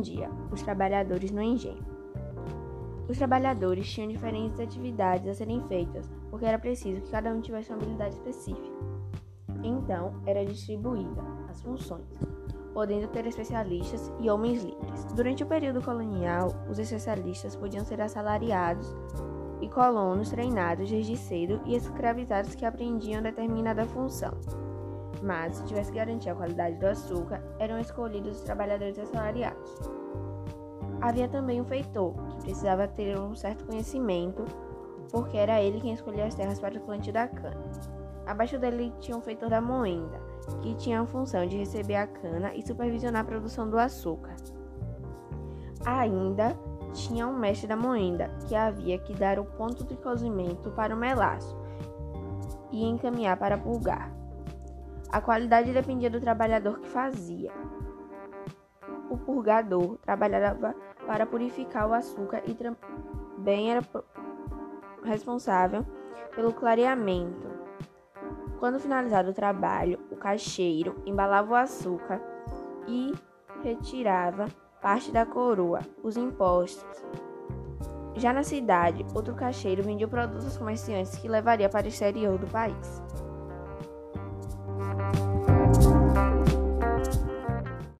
dia os trabalhadores no engenho. Os trabalhadores tinham diferentes atividades a serem feitas, porque era preciso que cada um tivesse uma habilidade específica. Então, era distribuída as funções, podendo ter especialistas e homens livres. Durante o período colonial, os especialistas podiam ser assalariados e colonos treinados desde cedo e escravizados que aprendiam determinada função. Mas, se tivesse garantir a qualidade do açúcar, eram escolhidos os trabalhadores assalariados. Havia também o feitor, que precisava ter um certo conhecimento, porque era ele quem escolhia as terras para o plantio da cana. Abaixo dele tinha o feitor da moenda, que tinha a função de receber a cana e supervisionar a produção do açúcar. Ainda tinha um mestre da moenda, que havia que dar o ponto de cozimento para o melaço e encaminhar para pulgar. A qualidade dependia do trabalhador que fazia. O purgador trabalhava para purificar o açúcar e também era responsável pelo clareamento. Quando finalizado o trabalho, o caixeiro embalava o açúcar e retirava parte da coroa, os impostos. Já na cidade, outro caixeiro vendia produtos aos comerciantes que levaria para o exterior do país.